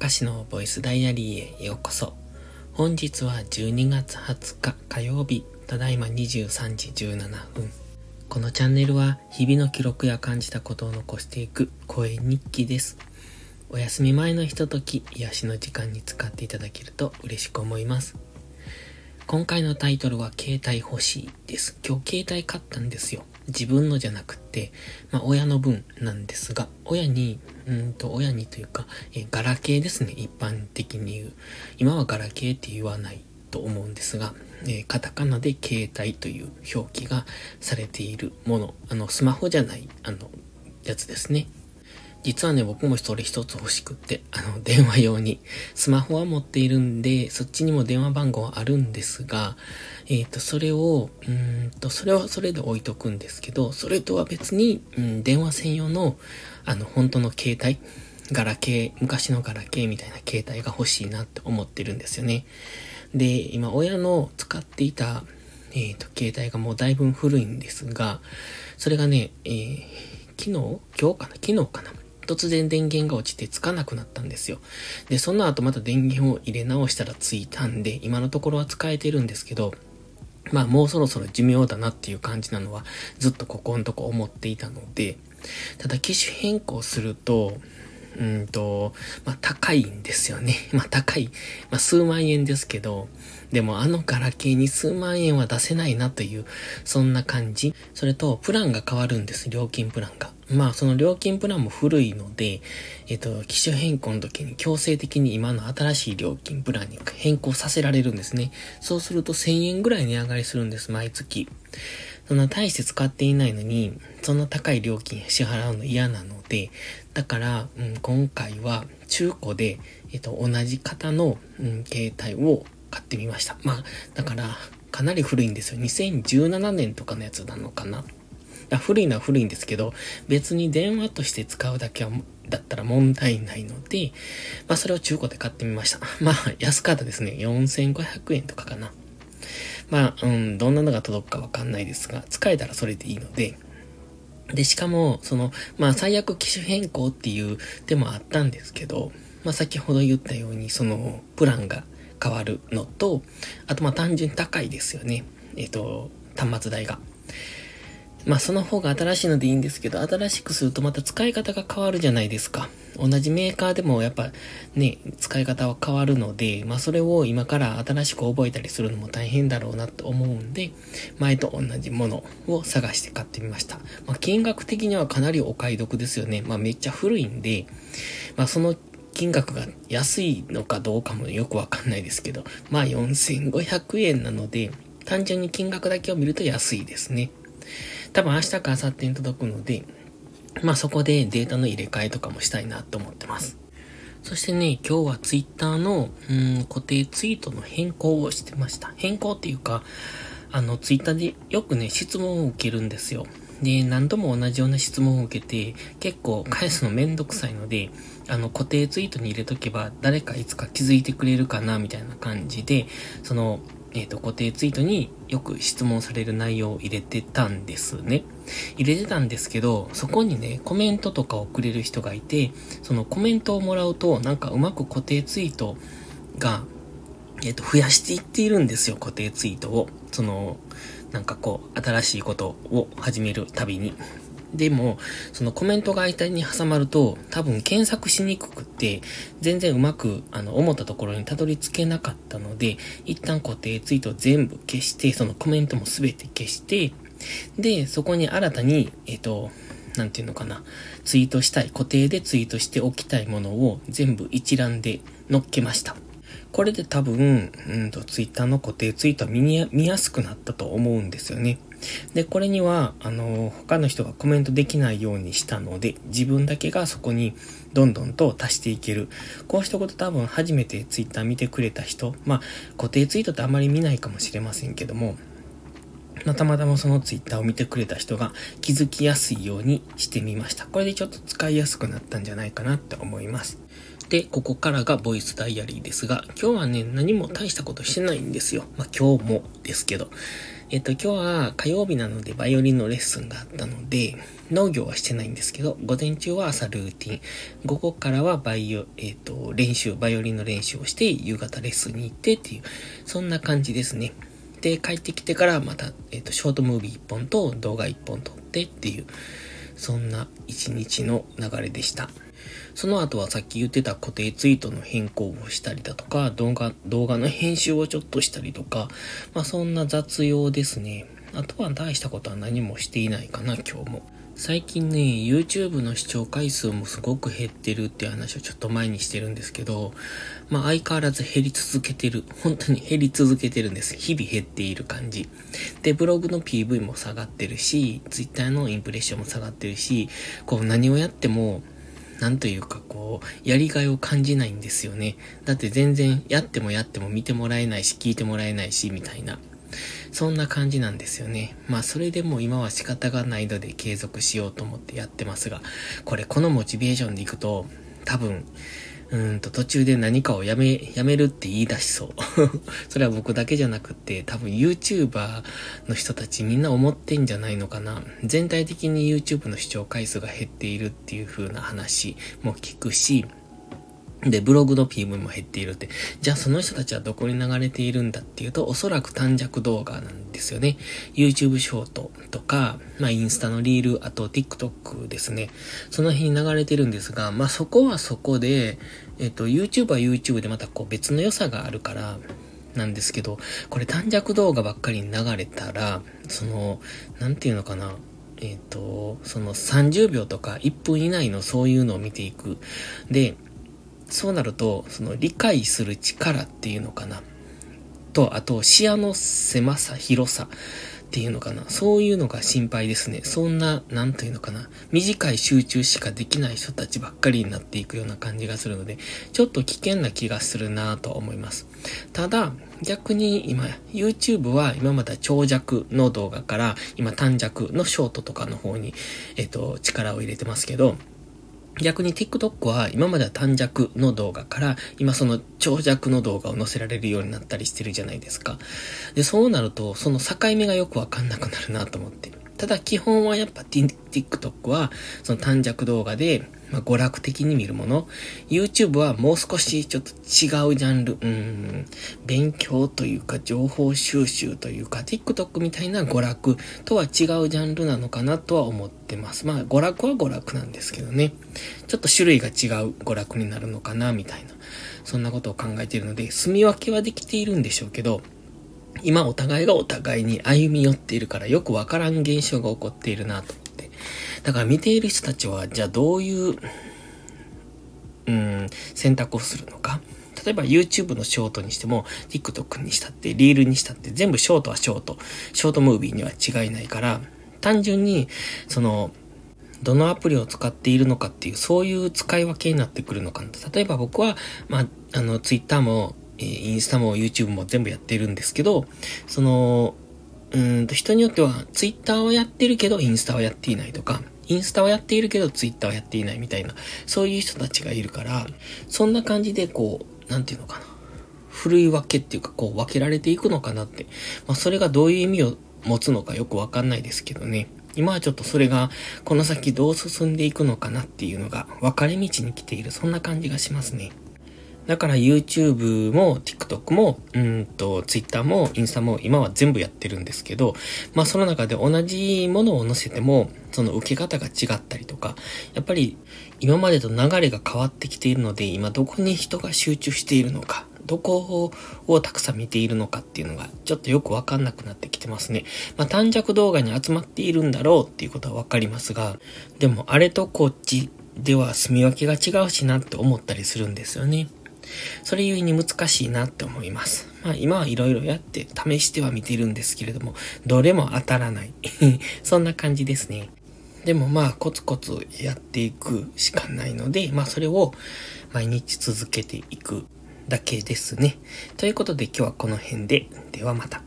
かしのボイスダイアリーへようこそ。本日は12月20日火曜日、ただいま23時17分。このチャンネルは日々の記録や感じたことを残していく声日記です。お休み前のひととき、癒しの時間に使っていただけると嬉しく思います。今回のタイトルは携帯欲しいです。今日携帯買ったんですよ。自分のじゃなくて、まあ親の分なんですが、親に、うんと親にというか、えガラケーですね、一般的に言う。今はガラケーって言わないと思うんですが、えカタカナで携帯という表記がされているもの、あの、スマホじゃない、あの、やつですね。実はね、僕もそれ一つ欲しくって、あの、電話用に。スマホは持っているんで、そっちにも電話番号はあるんですが、えっ、ー、と、それを、うんと、それはそれで置いとくんですけど、それとは別に、うん、電話専用の、あの、本当の携帯、ガラケー、昔のガラケーみたいな携帯が欲しいなって思ってるんですよね。で、今、親の使っていた、えっ、ー、と、携帯がもうだいぶ古いんですが、それがね、えー、昨日？今日かな？昨日かな？突然電源が落ちてつかなくなったんですよ。で、その後また電源を入れ直したらついたんで、今のところは使えてるんですけど、まあもうそろそろ寿命だなっていう感じなのはずっとここのとこ思っていたので、ただ機種変更すると、うんと、まあ高いんですよね。まあ高い。まあ数万円ですけど、でもあのガラケーに数万円は出せないなという、そんな感じ。それと、プランが変わるんです。料金プランが。まあ、その料金プランも古いので、えっと、機種変更の時に強制的に今の新しい料金プランに変更させられるんですね。そうすると1000円ぐらい値上がりするんです、毎月。そんな大して使っていないのに、そんな高い料金支払うの嫌なので、だから、うん、今回は中古で、えっと、同じ型の、うん、携帯を買ってみました。まあ、だから、かなり古いんですよ。2017年とかのやつなのかな。だ古いのは古いんですけど、別に電話として使うだけは、だったら問題ないので、まあそれを中古で買ってみました。まあ安かったですね。4500円とかかな。まあ、うん、どんなのが届くかわかんないですが、使えたらそれでいいので、で、しかも、その、まあ最悪機種変更っていう手もあったんですけど、まあ先ほど言ったように、その、プランが変わるのと、あとまあ単純に高いですよね。えっ、ー、と、端末代が。まあその方が新しいのでいいんですけど、新しくするとまた使い方が変わるじゃないですか。同じメーカーでもやっぱね、使い方は変わるので、まあそれを今から新しく覚えたりするのも大変だろうなと思うんで、前と同じものを探して買ってみました。まあ金額的にはかなりお買い得ですよね。まあめっちゃ古いんで、まあその金額が安いのかどうかもよくわかんないですけど、まあ4500円なので、単純に金額だけを見ると安いですね。多分明日か明後日に届くので、まあそこでデータの入れ替えとかもしたいなと思ってます。そしてね、今日は Twitter の、うん、固定ツイートの変更をしてました。変更っていうか、あの、Twitter でよくね、質問を受けるんですよ。で、何度も同じような質問を受けて、結構返すのめんどくさいので、あの、固定ツイートに入れとけば、誰かいつか気づいてくれるかな、みたいな感じで、その、えっ、ー、と、固定ツイートによく質問される内容を入れてたんですね。入れてたんですけど、そこにね、コメントとかをくれる人がいて、そのコメントをもらうと、なんかうまく固定ツイートが、えっ、ー、と、増やしていっているんですよ、固定ツイートを。その、なんかこう、新しいことを始めるたびに。でも、そのコメントが間に挟まると、多分検索しにくくって、全然うまく、あの、思ったところにたどり着けなかったので、一旦固定ツイート全部消して、そのコメントも全て消して、で、そこに新たに、えっ、と、なんていうのかな、ツイートしたい、固定でツイートしておきたいものを全部一覧で載っけました。これで多分、うんと、ツイッターの固定ツイートは見見やすくなったと思うんですよね。で、これには、あの、他の人がコメントできないようにしたので、自分だけがそこにどんどんと足していける。こうしたこと多分初めてツイッター見てくれた人、まあ、固定ツイートってあまり見ないかもしれませんけども、ま、たまたまそのツイッターを見てくれた人が気づきやすいようにしてみました。これでちょっと使いやすくなったんじゃないかなって思います。で、ここからがボイスダイアリーですが、今日はね、何も大したことしてないんですよ。まあ今日もですけど。えっと、今日は火曜日なのでバイオリンのレッスンがあったので、農業はしてないんですけど、午前中は朝ルーティン、午後からはバイオ、えっと、練習、バイオリンの練習をして、夕方レッスンに行ってっていう、そんな感じですね。で、帰ってきてからまた、えっと、ショートムービー1本と動画1本撮ってっていう、そんな一日の流れでした。その後はさっき言ってた固定ツイートの変更をしたりだとか、動画、動画の編集をちょっとしたりとか、まあそんな雑用ですね。あとは大したことは何もしていないかな、今日も。最近ね、YouTube の視聴回数もすごく減ってるっていう話をちょっと前にしてるんですけど、まあ相変わらず減り続けてる。本当に減り続けてるんです。日々減っている感じ。で、ブログの PV も下がってるし、Twitter のインプレッションも下がってるし、こう何をやっても、なんというかこう、やりがいを感じないんですよね。だって全然やってもやっても見てもらえないし、聞いてもらえないし、みたいな。そんな感じなんですよね。まあそれでも今は仕方がないので継続しようと思ってやってますが、これこのモチベーションでいくと、多分、うんと途中で何かをやめ、やめるって言い出しそう。それは僕だけじゃなくて、多分 YouTuber の人たちみんな思ってんじゃないのかな。全体的に YouTube の視聴回数が減っているっていう風な話も聞くし、で、ブログの PV も減っているって。じゃあその人たちはどこに流れているんだっていうと、おそらく短尺動画なんですよね。YouTube ショートとか、まあインスタのリール、あと TikTok ですね。その辺に流れてるんですが、まあそこはそこで、えっと、YouTube は YouTube でまたこう別の良さがあるから、なんですけど、これ短尺動画ばっかりに流れたら、その、なんていうのかな。えっ、と、その30秒とか1分以内のそういうのを見ていく。で、そうなると、その理解する力っていうのかな。と、あと視野の狭さ、広さっていうのかな。そういうのが心配ですね。そんな、なんというのかな。短い集中しかできない人たちばっかりになっていくような感じがするので、ちょっと危険な気がするなと思います。ただ、逆に今、YouTube は今までは長尺の動画から、今短尺のショートとかの方に、えっ、と、力を入れてますけど、逆に TikTok は今までは短尺の動画から今その長尺の動画を載せられるようになったりしてるじゃないですか。で、そうなるとその境目がよくわかんなくなるなと思って。ただ基本はやっぱ TikTok はその短尺動画でまあ、娯楽的に見るもの。YouTube はもう少しちょっと違うジャンル、うん、勉強というか情報収集というか TikTok みたいな娯楽とは違うジャンルなのかなとは思ってます。まあ、娯楽は娯楽なんですけどね。ちょっと種類が違う娯楽になるのかな、みたいな。そんなことを考えているので、住み分けはできているんでしょうけど、今お互いがお互いに歩み寄っているからよくわからん現象が起こっているなとだから見ている人たちは、じゃあどういう、うん、選択をするのか。例えば YouTube のショートにしても、TikTok にしたって、リールにしたって、全部ショートはショート。ショートムービーには違いないから、単純に、その、どのアプリを使っているのかっていう、そういう使い分けになってくるのかな。例えば僕は、まあ、あの、Twitter も、インスタも YouTube も全部やってるんですけど、その、うんと、人によっては、ツイッターはやってるけど、インスタはやっていないとか、インスタはやっているけど、ツイッターはやっていないみたいな、そういう人たちがいるから、そんな感じで、こう、なんていうのかな。ふるい分けっていうか、こう、分けられていくのかなって。まあ、それがどういう意味を持つのかよくわかんないですけどね。今はちょっとそれが、この先どう進んでいくのかなっていうのが、分かれ道に来ている、そんな感じがしますね。だから YouTube も TikTok も、うんと Twitter もインスタも今は全部やってるんですけど、まあその中で同じものを載せても、その受け方が違ったりとか、やっぱり今までと流れが変わってきているので、今どこに人が集中しているのか、どこをたくさん見ているのかっていうのがちょっとよくわかんなくなってきてますね。まあ短尺動画に集まっているんだろうっていうことはわかりますが、でもあれとこっちでは住み分けが違うしなって思ったりするんですよね。それゆえに難しいなって思います。まあ今はいろいろやって試しては見ているんですけれども、どれも当たらない。そんな感じですね。でもまあコツコツやっていくしかないので、まあそれを毎日続けていくだけですね。ということで今日はこの辺で、ではまた。